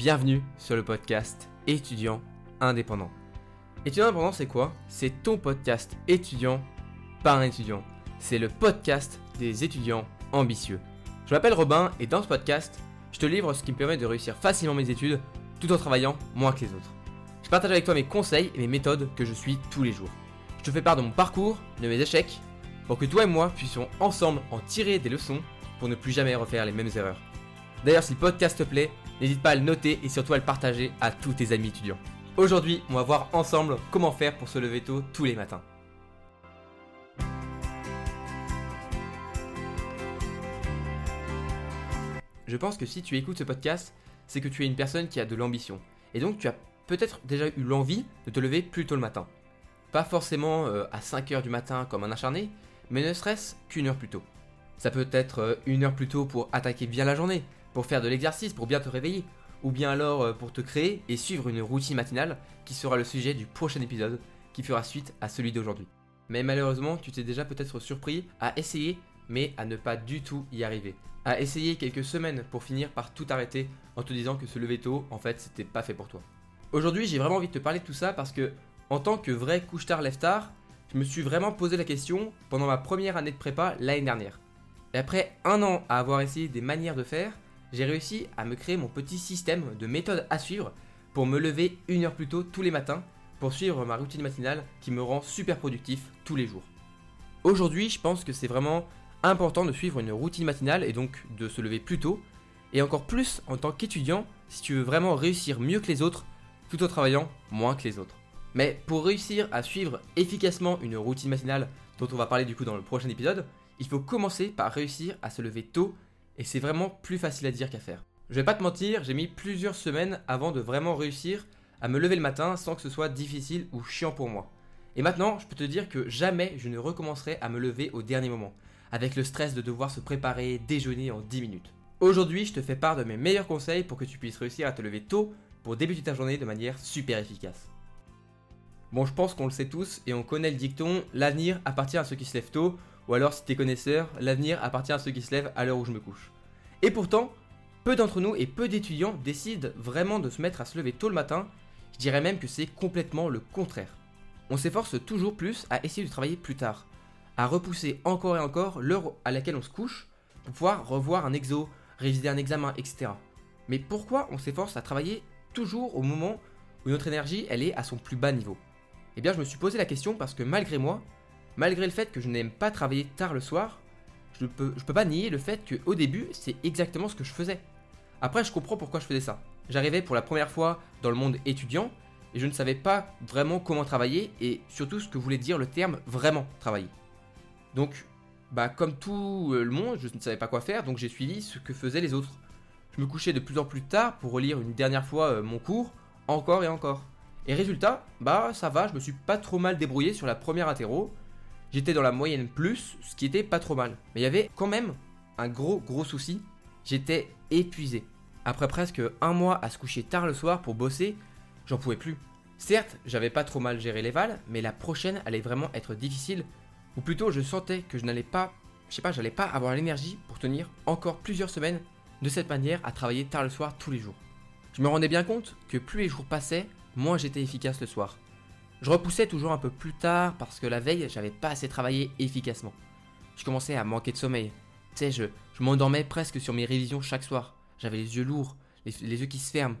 Bienvenue sur le podcast étudiant indépendant. Étudiant indépendant, c'est quoi? C'est ton podcast étudiant par un étudiant. C'est le podcast des étudiants ambitieux. Je m'appelle Robin et dans ce podcast, je te livre ce qui me permet de réussir facilement mes études tout en travaillant moins que les autres. Je partage avec toi mes conseils et mes méthodes que je suis tous les jours. Je te fais part de mon parcours, de mes échecs, pour que toi et moi puissions ensemble en tirer des leçons pour ne plus jamais refaire les mêmes erreurs. D'ailleurs, si le podcast te plaît, n'hésite pas à le noter et surtout à le partager à tous tes amis étudiants. Aujourd'hui, on va voir ensemble comment faire pour se lever tôt tous les matins. Je pense que si tu écoutes ce podcast, c'est que tu es une personne qui a de l'ambition. Et donc tu as peut-être déjà eu l'envie de te lever plus tôt le matin. Pas forcément euh, à 5h du matin comme un acharné, mais ne serait-ce qu'une heure plus tôt. Ça peut être euh, une heure plus tôt pour attaquer bien la journée, pour faire de l'exercice, pour bien te réveiller, ou bien alors euh, pour te créer et suivre une routine matinale qui sera le sujet du prochain épisode qui fera suite à celui d'aujourd'hui. Mais malheureusement, tu t'es déjà peut-être surpris à essayer, mais à ne pas du tout y arriver. À essayer quelques semaines pour finir par tout arrêter en te disant que se lever tôt, en fait, c'était pas fait pour toi. Aujourd'hui, j'ai vraiment envie de te parler de tout ça parce que, en tant que vrai couche-tard lève-tard, je me suis vraiment posé la question pendant ma première année de prépa l'année dernière. Et après un an à avoir essayé des manières de faire, j'ai réussi à me créer mon petit système de méthodes à suivre pour me lever une heure plus tôt tous les matins pour suivre ma routine matinale qui me rend super productif tous les jours. Aujourd'hui, je pense que c'est vraiment important de suivre une routine matinale et donc de se lever plus tôt, et encore plus en tant qu'étudiant si tu veux vraiment réussir mieux que les autres tout en travaillant moins que les autres. Mais pour réussir à suivre efficacement une routine matinale dont on va parler du coup dans le prochain épisode, il faut commencer par réussir à se lever tôt et c'est vraiment plus facile à dire qu'à faire. Je vais pas te mentir, j'ai mis plusieurs semaines avant de vraiment réussir à me lever le matin sans que ce soit difficile ou chiant pour moi. Et maintenant, je peux te dire que jamais je ne recommencerai à me lever au dernier moment, avec le stress de devoir se préparer, déjeuner en 10 minutes. Aujourd'hui, je te fais part de mes meilleurs conseils pour que tu puisses réussir à te lever tôt pour débuter ta journée de manière super efficace. Bon, je pense qu'on le sait tous et on connaît le dicton l'avenir appartient à ceux qui se lèvent tôt, ou alors si t'es connaisseur, l'avenir appartient à ceux qui se lèvent à l'heure où je me couche. Et pourtant, peu d'entre nous et peu d'étudiants décident vraiment de se mettre à se lever tôt le matin, je dirais même que c'est complètement le contraire. On s'efforce toujours plus à essayer de travailler plus tard, à repousser encore et encore l'heure à laquelle on se couche pour pouvoir revoir un exo, réviser un examen, etc. Mais pourquoi on s'efforce à travailler toujours au moment où notre énergie elle est à son plus bas niveau? Eh bien je me suis posé la question parce que malgré moi, malgré le fait que je n'aime pas travailler tard le soir, je peux, peux pas nier le fait qu'au début c'est exactement ce que je faisais. Après je comprends pourquoi je faisais ça. J'arrivais pour la première fois dans le monde étudiant et je ne savais pas vraiment comment travailler et surtout ce que voulait dire le terme vraiment travailler. Donc, bah comme tout le monde, je ne savais pas quoi faire donc j'ai suivi ce que faisaient les autres. Je me couchais de plus en plus tard pour relire une dernière fois euh, mon cours, encore et encore. Et résultat, bah ça va, je me suis pas trop mal débrouillé sur la première interro. J'étais dans la moyenne plus, ce qui était pas trop mal. Mais il y avait quand même un gros gros souci, j'étais épuisé. Après presque un mois à se coucher tard le soir pour bosser, j'en pouvais plus. Certes, j'avais pas trop mal géré les vals, mais la prochaine allait vraiment être difficile. Ou plutôt, je sentais que je n'allais pas, je sais pas, j'allais pas avoir l'énergie pour tenir encore plusieurs semaines de cette manière à travailler tard le soir tous les jours. Je me rendais bien compte que plus les jours passaient, moins j'étais efficace le soir. Je repoussais toujours un peu plus tard parce que la veille, j'avais pas assez travaillé efficacement. Je commençais à manquer de sommeil. Tu sais, je, je m'endormais presque sur mes révisions chaque soir. J'avais les yeux lourds, les, yeux qui se ferment.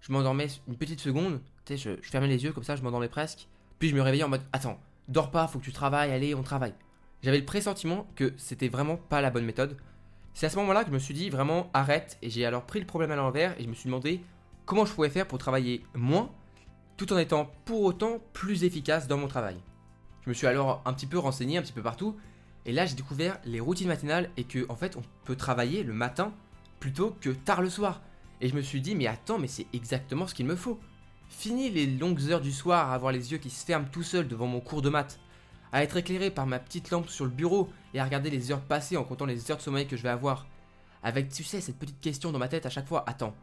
Je m'endormais une petite seconde, tu sais, je, je fermais les yeux comme ça, je m'endormais presque. Puis je me réveillais en mode Attends, dors pas, faut que tu travailles, allez, on travaille. J'avais le pressentiment que c'était vraiment pas la bonne méthode c'est à ce moment-là que je me suis dit vraiment arrête et j'ai alors pris le problème à l'envers et je me suis demandé comment je pouvais faire pour travailler moins tout en étant pour autant plus efficace dans mon travail. Je me suis alors un petit peu renseigné un petit peu partout et là j'ai découvert les routines matinales et que en fait on peut travailler le matin plutôt que tard le soir. Et je me suis dit mais attends mais c'est exactement ce qu'il me faut. Fini les longues heures du soir à avoir les yeux qui se ferment tout seuls devant mon cours de maths à être éclairé par ma petite lampe sur le bureau et à regarder les heures passées en comptant les heures de sommeil que je vais avoir. Avec, tu sais, cette petite question dans ma tête à chaque fois, attends,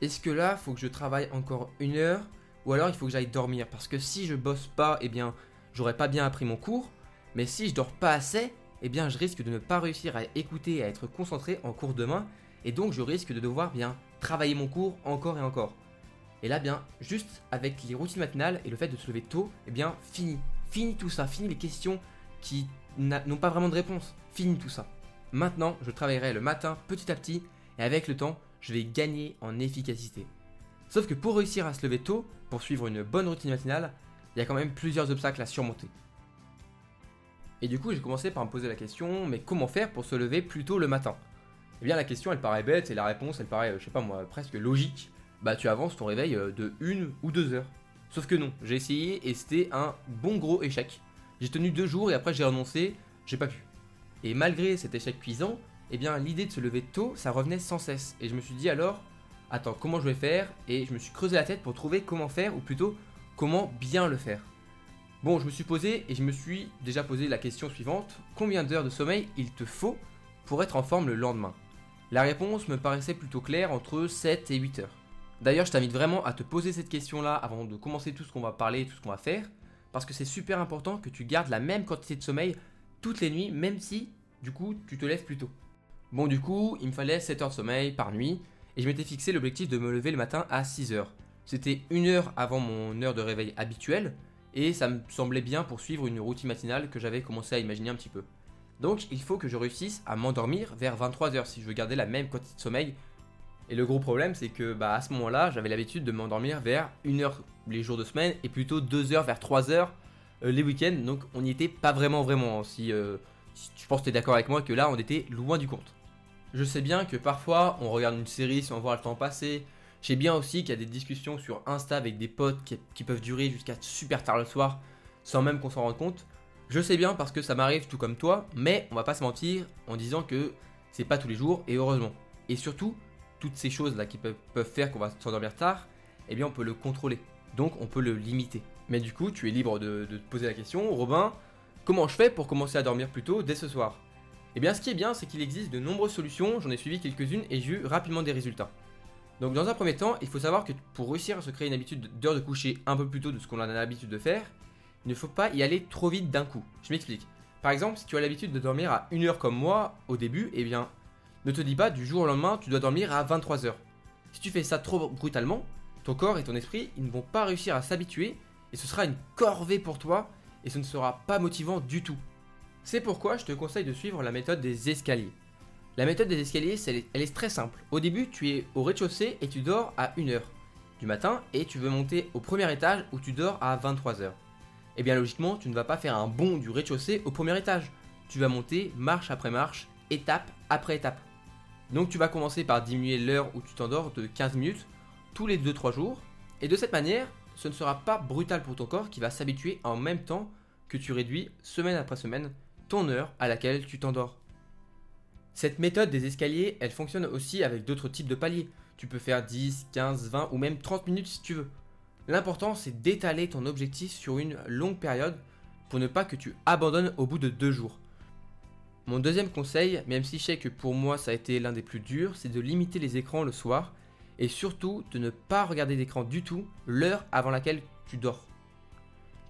est-ce que là, faut que je travaille encore une heure ou alors il faut que j'aille dormir Parce que si je bosse pas, eh bien, j'aurais pas bien appris mon cours, mais si je dors pas assez, eh bien, je risque de ne pas réussir à écouter et à être concentré en cours demain, et donc je risque de devoir bien travailler mon cours encore et encore. Et là, bien, juste avec les routines matinales et le fait de se lever tôt, eh bien, fini. Fini tout ça, fini les questions qui n'ont pas vraiment de réponse. Fini tout ça. Maintenant, je travaillerai le matin petit à petit et avec le temps, je vais gagner en efficacité. Sauf que pour réussir à se lever tôt, pour suivre une bonne routine matinale, il y a quand même plusieurs obstacles à surmonter. Et du coup, j'ai commencé par me poser la question, mais comment faire pour se lever plus tôt le matin? Eh bien, la question, elle paraît bête et la réponse, elle paraît, je sais pas moi, presque logique. Bah, tu avances ton réveil euh, de une ou deux heures. Sauf que non, j'ai essayé et c'était un bon gros échec. J'ai tenu deux jours et après j'ai renoncé, j'ai pas pu. Et malgré cet échec cuisant, eh bien l'idée de se lever tôt, ça revenait sans cesse. Et je me suis dit alors, attends, comment je vais faire Et je me suis creusé la tête pour trouver comment faire, ou plutôt comment bien le faire. Bon, je me suis posé et je me suis déjà posé la question suivante, combien d'heures de sommeil il te faut pour être en forme le lendemain? La réponse me paraissait plutôt claire entre 7 et 8 heures. D'ailleurs, je t'invite vraiment à te poser cette question-là avant de commencer tout ce qu'on va parler, tout ce qu'on va faire, parce que c'est super important que tu gardes la même quantité de sommeil toutes les nuits, même si, du coup, tu te lèves plus tôt. Bon, du coup, il me fallait 7 heures de sommeil par nuit, et je m'étais fixé l'objectif de me lever le matin à 6 heures. C'était une heure avant mon heure de réveil habituelle, et ça me semblait bien pour suivre une routine matinale que j'avais commencé à imaginer un petit peu. Donc il faut que je réussisse à m'endormir vers 23h si je veux garder la même quantité de sommeil. Et le gros problème c'est que bah, à ce moment-là j'avais l'habitude de m'endormir vers 1h les jours de semaine et plutôt 2h vers 3h euh, les week-ends. Donc on n'y était pas vraiment vraiment. Si, euh, si je que tu es d'accord avec moi que là on était loin du compte. Je sais bien que parfois on regarde une série sans voir le temps passer, je sais bien aussi qu'il y a des discussions sur Insta avec des potes qui, peuvent durer jusqu'à super tard le soir sans même qu'on s'en rende compte. Je sais bien parce que ça m'arrive tout comme toi, mais on va pas se mentir en disant que c'est pas tous les jours et heureusement. Et surtout, toutes ces choses là qui peuvent, faire qu'on va s'endormir tard, eh bien on peut le contrôler. Donc on peut le limiter. Mais du coup, tu es libre de, te poser la question, Robin, comment je fais pour commencer à dormir plus tôt dès ce soir? Eh bien ce qui est bien, c'est qu'il existe de nombreuses solutions, j'en ai suivi quelques-unes et j'ai eu rapidement des résultats. Donc dans un premier temps, il faut savoir que pour réussir à se créer une habitude d'heure de coucher un peu plus tôt de ce qu'on a l'habitude de faire, il ne faut pas y aller trop vite d'un coup. Je m'explique. Par exemple, si tu as l'habitude de dormir à 1 heure comme moi au début, eh bien, ne te dis pas du jour au lendemain tu dois dormir à 23 heures. Si tu fais ça trop brutalement, ton corps et ton esprit, ils ne vont pas réussir à s'habituer et ce sera une corvée pour toi et ce ne sera pas motivant du tout. C'est pourquoi je te conseille de suivre la méthode des escaliers. La méthode des escaliers, elle est très simple. Au début, tu es au rez-de-chaussée et tu dors à 1h du matin et tu veux monter au premier étage où tu dors à 23h. Et eh bien logiquement, tu ne vas pas faire un bond du rez-de-chaussée au premier étage. Tu vas monter marche après marche, étape après étape. Donc tu vas commencer par diminuer l'heure où tu t'endors de 15 minutes tous les 2-3 jours. Et de cette manière, ce ne sera pas brutal pour ton corps qui va s'habituer en même temps que tu réduis semaine après semaine ton heure à laquelle tu t'endors. Cette méthode des escaliers, elle fonctionne aussi avec d'autres types de paliers. Tu peux faire 10, 15, 20 ou même 30 minutes si tu veux. L'important c'est d'étaler ton objectif sur une longue période pour ne pas que tu abandonnes au bout de deux jours. Mon deuxième conseil, même si je sais que pour moi ça a été l'un des plus durs, c'est de limiter les écrans le soir et surtout de ne pas regarder d'écran du tout l'heure avant laquelle tu dors.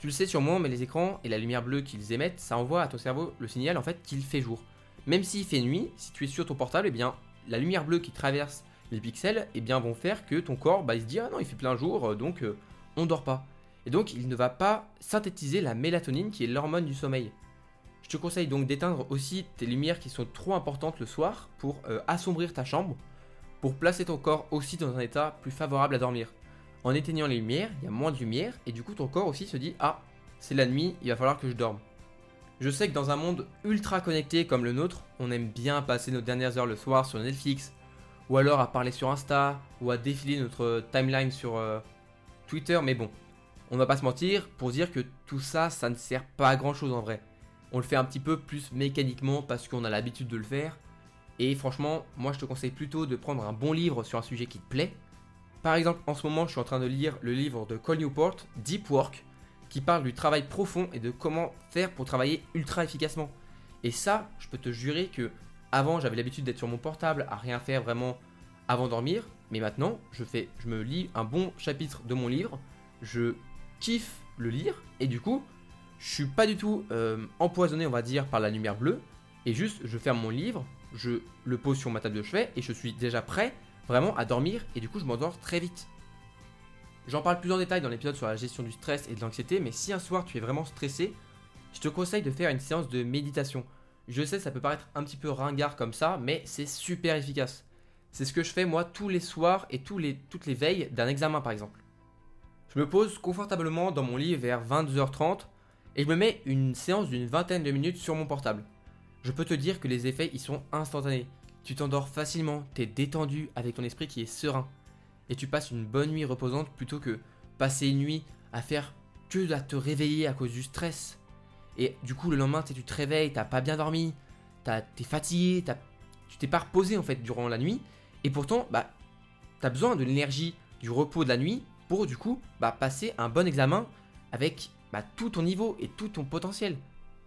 Tu le sais sûrement, mais les écrans et la lumière bleue qu'ils émettent, ça envoie à ton cerveau le signal en fait qu'il fait jour. Même s'il fait nuit, si tu es sur ton portable, eh bien, la lumière bleue qui traverse les pixels eh bien, vont faire que ton corps bah, se dit Ah non, il fait plein jour, euh, donc euh, on dort pas. Et donc, il ne va pas synthétiser la mélatonine qui est l'hormone du sommeil. Je te conseille donc d'éteindre aussi tes lumières qui sont trop importantes le soir pour euh, assombrir ta chambre, pour placer ton corps aussi dans un état plus favorable à dormir. En éteignant les lumières, il y a moins de lumière et du coup ton corps aussi se dit Ah, c'est la nuit, il va falloir que je dorme. Je sais que dans un monde ultra connecté comme le nôtre, on aime bien passer nos dernières heures le soir sur Netflix, ou alors à parler sur Insta, ou à défiler notre timeline sur euh, Twitter, mais bon, on va pas se mentir pour dire que tout ça, ça ne sert pas à grand chose en vrai. On le fait un petit peu plus mécaniquement parce qu'on a l'habitude de le faire. Et franchement, moi je te conseille plutôt de prendre un bon livre sur un sujet qui te plaît. Par exemple, en ce moment, je suis en train de lire le livre de Cole Newport, Deep Work, qui parle du travail profond et de comment faire pour travailler ultra efficacement. Et ça, je peux te jurer que avant j'avais l'habitude d'être sur mon portable à rien faire vraiment avant de dormir, mais maintenant je fais, je me lis un bon chapitre de mon livre, je kiffe le lire et du coup je suis pas du tout euh, empoisonné on va dire par la lumière bleue et juste je ferme mon livre je le pose sur ma table de chevet et je suis déjà prêt vraiment à dormir et du coup je m'endors très vite. J'en parle plus en détail dans l'épisode sur la gestion du stress et de l'anxiété, mais si un soir tu es vraiment stressé, je te conseille de faire une séance de méditation. Je sais, ça peut paraître un petit peu ringard comme ça, mais c'est super efficace. C'est ce que je fais moi tous les soirs et toutes les veilles d'un examen par exemple. Je me pose confortablement dans mon lit vers 22h30 et je me mets une séance d'une vingtaine de minutes sur mon portable. Je peux te dire que les effets y sont instantanés. Tu t'endors facilement, t'es détendu avec ton esprit qui est serein. Et tu passes une bonne nuit reposante plutôt que passer une nuit à faire que à te réveiller à cause du stress. Et du coup, le lendemain, tu te réveilles, t'as pas bien dormi, t'es fatigué, tu t'es pas reposé en fait durant la nuit. Et pourtant, bah, t'as besoin de l'énergie, du repos de la nuit pour du coup bah, passer un bon examen avec bah, tout ton niveau et tout ton potentiel.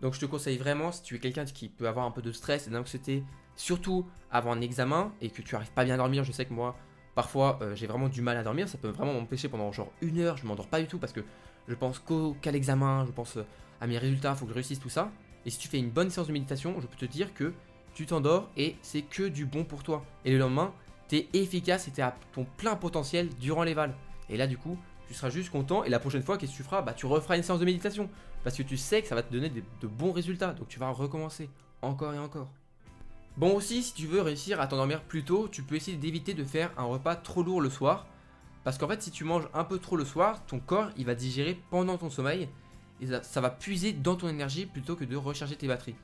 Donc je te conseille vraiment, si tu es quelqu'un qui peut avoir un peu de stress et d'anxiété, surtout avant un examen et que tu arrives pas bien à dormir, je sais que moi, parfois euh, j'ai vraiment du mal à dormir, ça peut vraiment m'empêcher pendant genre une heure, je m'endors pas du tout parce que je pense qu'à l'examen, je pense euh, à mes résultats, il faut que je réussisse tout ça. Et si tu fais une bonne séance de méditation, je peux te dire que tu t'endors et c'est que du bon pour toi. Et le lendemain, tu es efficace et tu à ton plein potentiel durant les vals. Et là, du coup, tu seras juste content. Et la prochaine fois, qu'est-ce que tu feras? Bah, tu referas une séance de méditation. Parce que tu sais que ça va te donner de bons résultats. Donc, tu vas recommencer encore et encore. Bon, aussi, si tu veux réussir à t'endormir plus tôt, tu peux essayer d'éviter de faire un repas trop lourd le soir. Parce qu'en fait, si tu manges un peu trop le soir, ton corps il va digérer pendant ton sommeil. Et ça, va puiser dans ton énergie plutôt que de recharger tes batteries.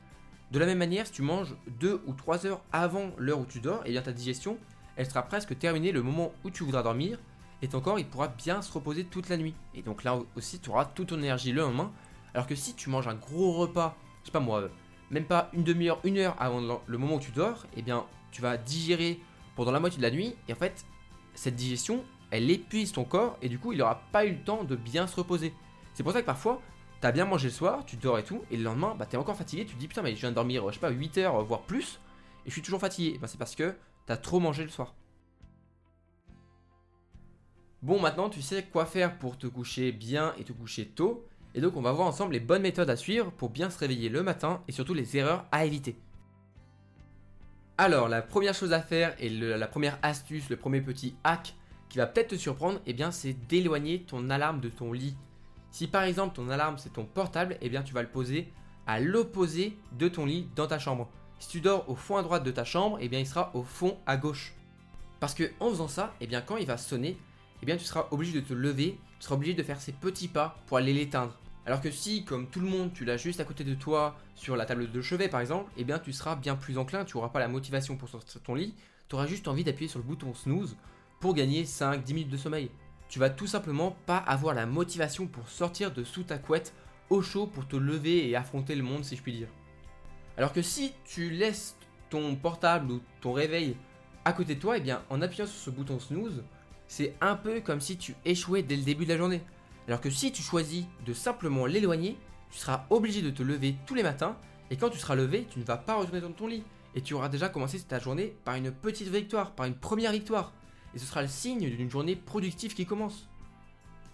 De la même manière, si tu manges 2 ou 3 heures avant l'heure où tu dors, et eh bien ta digestion, elle sera presque terminée le moment où tu voudras dormir et ton corps il pourra bien se reposer toute la nuit. Et donc là aussi tu auras toute ton énergie le lendemain. Alors que si tu manges un gros repas, je sais pas moi, même pas une demi-heure, une heure avant le moment où tu dors, eh bien tu vas digérer pendant la moitié de la nuit et en fait cette digestion elle épuise ton corps et du coup il n'aura pas eu le temps de bien se reposer. C'est pour ça que parfois tu as bien mangé le soir, tu dors et tout, et le lendemain bah, tu es encore fatigué, tu te dis putain mais je viens de dormir je sais pas 8 heures voire plus et je suis toujours fatigué. Ben, c'est parce que tu as trop mangé le soir. Bon, maintenant tu sais quoi faire pour te coucher bien et te coucher tôt. Et donc on va voir ensemble les bonnes méthodes à suivre pour bien se réveiller le matin et surtout les erreurs à éviter. Alors la première chose à faire et la première astuce, le premier petit hack qui va peut-être te surprendre, eh bien c'est d'éloigner ton alarme de ton lit. Si par exemple ton alarme c'est ton portable, eh bien tu vas le poser à l'opposé de ton lit dans ta chambre. Si tu dors au fond à droite de ta chambre, eh bien il sera au fond à gauche. Parce que en faisant ça, eh bien quand il va sonner, eh bien tu seras obligé de te lever, tu seras obligé de faire ces petits pas pour aller l'éteindre. Alors que si, comme tout le monde, tu l'as juste à côté de toi sur la table de chevet par exemple, eh bien tu seras bien plus enclin, tu n'auras pas la motivation pour sortir de ton lit, tu auras juste envie d'appuyer sur le bouton snooze pour gagner 5-10 minutes de sommeil. Tu vas tout simplement pas avoir la motivation pour sortir de sous ta couette au chaud pour te lever et affronter le monde si je puis dire. Alors que si tu laisses ton portable ou ton réveil à côté de toi, eh bien en appuyant sur ce bouton snooze, c'est un peu comme si tu échouais dès le début de la journée. Alors que si tu choisis de simplement l'éloigner, tu seras obligé de te lever tous les matins et quand tu seras levé, tu ne vas pas retourner dans ton lit et tu auras déjà commencé ta journée par une petite victoire, par une première victoire. Et ce sera le signe d'une journée productive qui commence.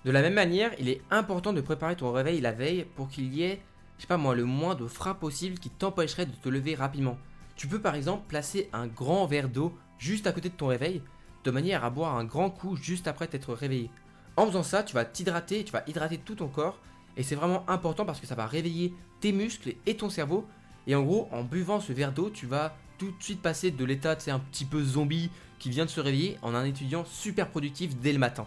De la même manière, il est important de préparer ton réveil la veille pour qu'il y ait, je sais pas moi, le moins de freins possible qui t'empêcherait de te lever rapidement. Tu peux par exemple placer un grand verre d'eau juste à côté de ton réveil de manière à boire un grand coup juste après t'être réveillé. En faisant ça, tu vas t'hydrater, tu vas hydrater tout ton corps, et c'est vraiment important parce que ça va réveiller tes muscles et ton cerveau. Et en gros, en buvant ce verre d'eau, tu vas tout de suite passer de l'état, c'est un petit peu zombie qui vient de se réveiller en un étudiant super productif dès le matin.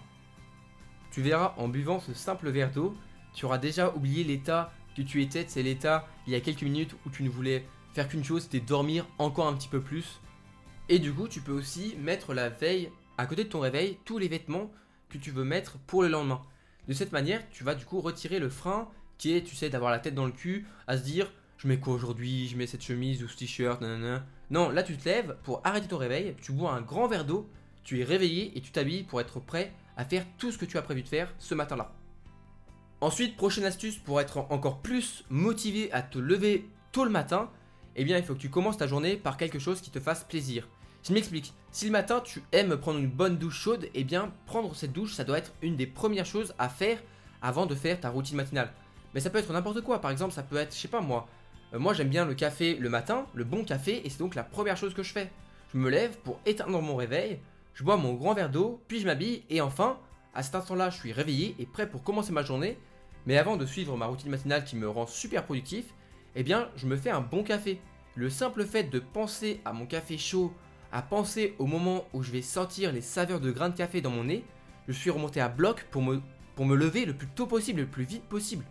Tu verras en buvant ce simple verre d'eau, tu auras déjà oublié l'état que tu étais, c'est l'état il y a quelques minutes où tu ne voulais faire qu'une chose, c'était dormir encore un petit peu plus. Et du coup, tu peux aussi mettre la veille, à côté de ton réveil, tous les vêtements que tu veux mettre pour le lendemain. De cette manière, tu vas du coup retirer le frein qui est, tu sais, d'avoir la tête dans le cul, à se dire, je mets quoi aujourd'hui, je mets cette chemise ou ce t-shirt, nanana. Non, là tu te lèves pour arrêter ton réveil, tu bois un grand verre d'eau, tu es réveillé et tu t'habilles pour être prêt à faire tout ce que tu as prévu de faire ce matin-là. Ensuite, prochaine astuce pour être encore plus motivé à te lever tôt le matin, eh bien il faut que tu commences ta journée par quelque chose qui te fasse plaisir. Je m'explique. Si le matin tu aimes prendre une bonne douche chaude, eh bien prendre cette douche, ça doit être une des premières choses à faire avant de faire ta routine matinale. Mais ça peut être n'importe quoi. Par exemple, ça peut être, je sais pas moi, Euh, moi j'aime bien le café le matin, le bon café, et c'est donc la première chose que je fais. Je me lève pour éteindre mon réveil, je bois mon grand verre d'eau, puis je m'habille, et enfin, à cet instant-là, je suis réveillé et prêt pour commencer ma journée. Mais avant de suivre ma routine matinale qui me rend super productif, eh bien, je me fais un bon café. Le simple fait de penser à mon café chaud, à penser au moment où je vais sentir les saveurs de grains de café dans mon nez, je suis remonté à bloc pour me, lever le plus tôt possible, le plus vite possible.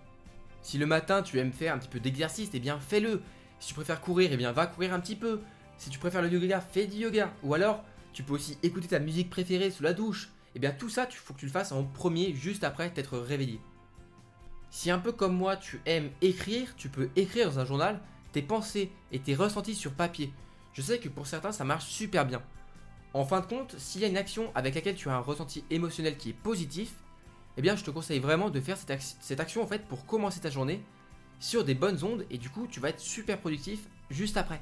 Si le matin tu aimes faire un petit peu d'exercice, eh bien fais-le. Si tu préfères courir, eh bien va courir un petit peu. Si tu préfères le yoga, fais du yoga. Ou alors, tu peux aussi écouter ta musique préférée sous la douche. Eh bien tout ça, il faut que tu le fasses en premier, juste après t'être réveillé. Si un peu comme moi tu aimes écrire, tu peux écrire dans un journal tes pensées et tes ressentis sur papier. Je sais que pour certains ça marche super bien. En fin de compte, s'il y a une action avec laquelle tu as un ressenti émotionnel qui est positif, eh bien je te conseille vraiment de faire cette, action en pour commencer ta journée sur des bonnes ondes et du coup tu vas être super productif juste après.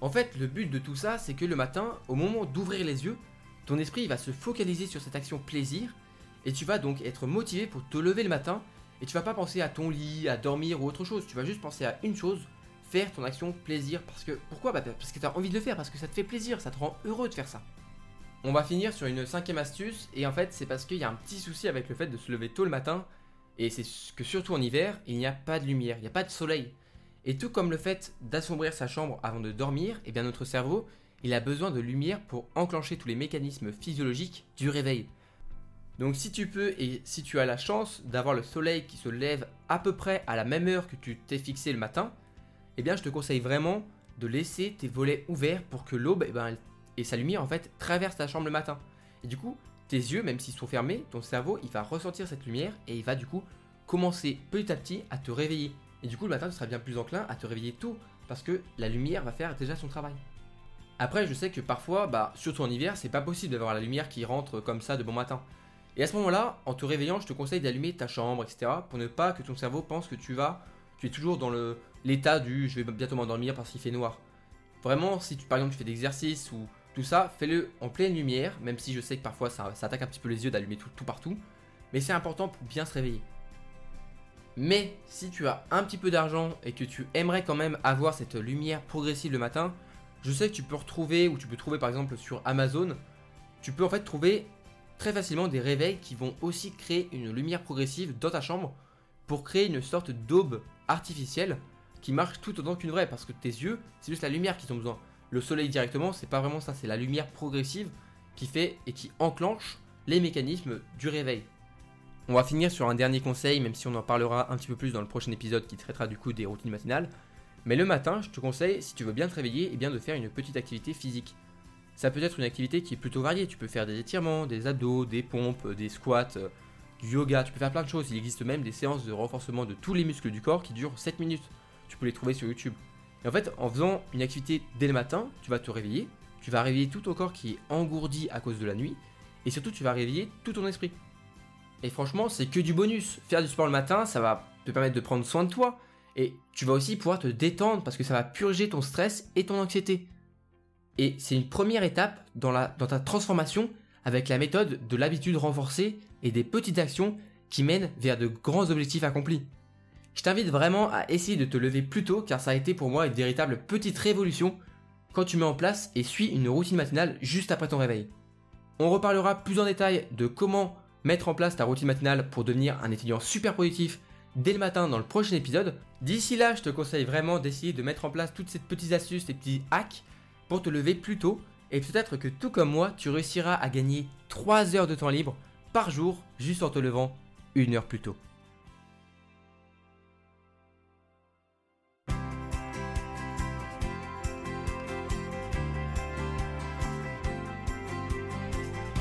En fait, le but de tout ça, c'est que le matin, au moment d'ouvrir les yeux, ton esprit va se focaliser sur cette action plaisir et tu vas donc être motivé pour te lever le matin et tu vas pas penser à ton lit, à dormir ou autre chose. Tu vas juste penser à une chose, faire ton action plaisir parce que pourquoi? Bah, parce que tu as envie de le faire parce que ça te fait plaisir, ça te rend heureux de faire ça. On va finir sur une cinquième astuce, et en fait c'est parce qu'il y a un petit souci avec le fait de se lever tôt le matin, et c'est que surtout en hiver, il n'y a pas de lumière, il n'y a pas de soleil. Et tout comme le fait d'assombrir sa chambre avant de dormir, et eh bien notre cerveau, il a besoin de lumière pour enclencher tous les mécanismes physiologiques du réveil. Donc si tu peux et si tu as la chance d'avoir le soleil qui se lève à peu près à la même heure que tu t'es fixé le matin, eh bien je te conseille vraiment de laisser tes volets ouverts pour que l'aube eh ben, et sa lumière en fait traverse ta chambre le matin. Et du coup, tes yeux, même s'ils sont fermés, ton cerveau, il va ressentir cette lumière et il va du coup commencer petit à petit à te réveiller. Et du coup, le matin, tu seras bien plus enclin à te réveiller tôt parce que la lumière va faire déjà son travail. Après, je sais que parfois, bah, surtout en hiver, c'est pas possible d'avoir la lumière qui rentre comme ça de bon matin. Et à ce moment-là, en te réveillant, je te conseille d'allumer ta chambre, etc. pour ne pas que ton cerveau pense que tu vas, tu es toujours dans l'état du je vais bientôt m'endormir parce qu'il fait noir. Vraiment, si tu, par exemple tu fais des exercices ou tout ça, fais-le en pleine lumière, même si je sais que parfois ça, attaque un petit peu les yeux d'allumer tout, partout. Mais c'est important pour bien se réveiller. Mais si tu as un petit peu d'argent et que tu aimerais quand même avoir cette lumière progressive le matin, je sais que tu peux retrouver, ou tu peux trouver par exemple sur Amazon, tu peux en fait trouver très facilement des réveils qui vont aussi créer une lumière progressive dans ta chambre pour créer une sorte d'aube artificielle qui marche tout autant qu'une vraie parce que tes yeux, c'est juste la lumière qu'ils ont besoin le soleil directement, c'est pas vraiment ça, c'est la lumière progressive qui fait et qui enclenche les mécanismes du réveil. On va finir sur un dernier conseil, même si on en parlera un petit peu plus dans le prochain épisode qui traitera du coup des routines matinales. Mais le matin, je te conseille, si tu veux bien te réveiller, et eh bien de faire une petite activité physique. Ça peut être une activité qui est plutôt variée. Tu peux faire des étirements, des abdos, des pompes, des squats, euh, du yoga. Tu peux faire plein de choses. Il existe même des séances de renforcement de tous les muscles du corps qui durent 7 minutes. Tu peux les trouver sur YouTube. Et en fait, en faisant une activité dès le matin, tu vas te réveiller, tu vas réveiller tout ton corps qui est engourdi à cause de la nuit, et surtout tu vas réveiller tout ton esprit. Et franchement, c'est que du bonus. Faire du sport le matin, ça va te permettre de prendre soin de toi, et tu vas aussi pouvoir te détendre parce que ça va purger ton stress et ton anxiété. Et c'est une première étape dans, dans ta transformation avec la méthode de l'habitude renforcée et des petites actions qui mènent vers de grands objectifs accomplis. Je t'invite vraiment à essayer de te lever plus tôt car ça a été pour moi une véritable petite révolution quand tu mets en place et suis une routine matinale juste après ton réveil. On reparlera plus en détail de comment mettre en place ta routine matinale pour devenir un étudiant super positif dès le matin dans le prochain épisode. D'ici là, je te conseille vraiment d'essayer de mettre en place toutes ces petites astuces, ces petits hacks pour te lever plus tôt et peut-être que tout comme moi, tu réussiras à gagner 3 heures de temps libre par jour juste en te levant une heure plus tôt.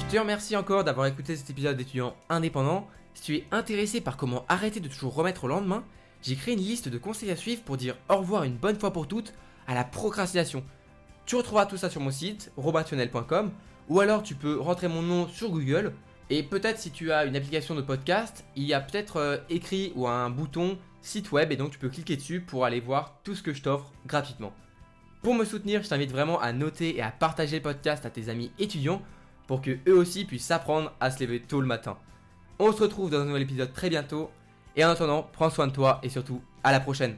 Je te remercie encore d'avoir écouté cet épisode d'étudiant indépendant. Si tu es intéressé par comment arrêter de toujours remettre au lendemain, j'ai créé une liste de conseils à suivre pour dire au revoir une bonne fois pour toutes à la procrastination. Tu retrouveras tout ça sur mon site robationel.com ou alors tu peux rentrer mon nom sur Google et peut-être si tu as une application de podcast, il y a peut-être euh, écrit ou un bouton site web et donc tu peux cliquer dessus pour aller voir tout ce que je t'offre gratuitement. Pour me soutenir, je t'invite vraiment à noter et à partager le podcast à tes amis étudiants pour que eux aussi puissent apprendre à se lever tôt le matin. On se retrouve dans un nouvel épisode très bientôt. Et en attendant, prends soin de toi et surtout, à la prochaine.